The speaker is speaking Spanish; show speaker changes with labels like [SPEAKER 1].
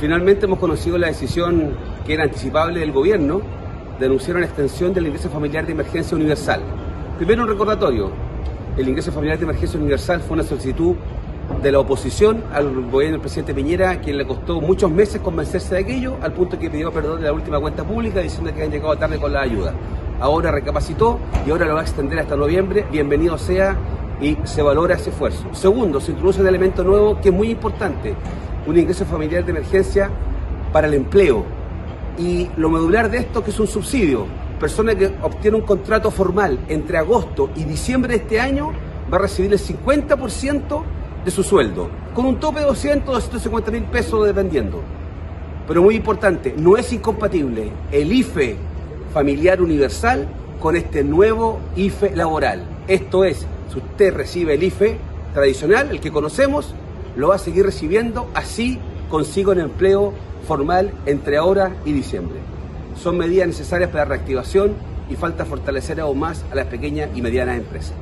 [SPEAKER 1] Finalmente hemos conocido la decisión que era anticipable del gobierno de anunciar una extensión del ingreso familiar de emergencia universal. Primero un recordatorio, el ingreso familiar de emergencia universal fue una solicitud de la oposición al gobierno del presidente Piñera, quien le costó muchos meses convencerse de aquello, al punto que pidió perdón de la última cuenta pública diciendo que habían llegado tarde con la ayuda. Ahora recapacitó y ahora lo va a extender hasta noviembre. Bienvenido sea y se valora ese esfuerzo. Segundo, se introduce un elemento nuevo que es muy importante, un ingreso familiar de emergencia para el empleo. Y lo medular de esto que es un subsidio. Persona que obtiene un contrato formal entre agosto y diciembre de este año va a recibir el 50% de su sueldo, con un tope de 200, 250 mil pesos dependiendo. Pero muy importante, no es incompatible el IFE familiar universal con este nuevo IFE laboral. Esto es, si usted recibe el IFE tradicional, el que conocemos, lo va a seguir recibiendo, así consigo un empleo formal entre ahora y diciembre. Son medidas necesarias para la reactivación y falta fortalecer aún más a las pequeñas y medianas empresas.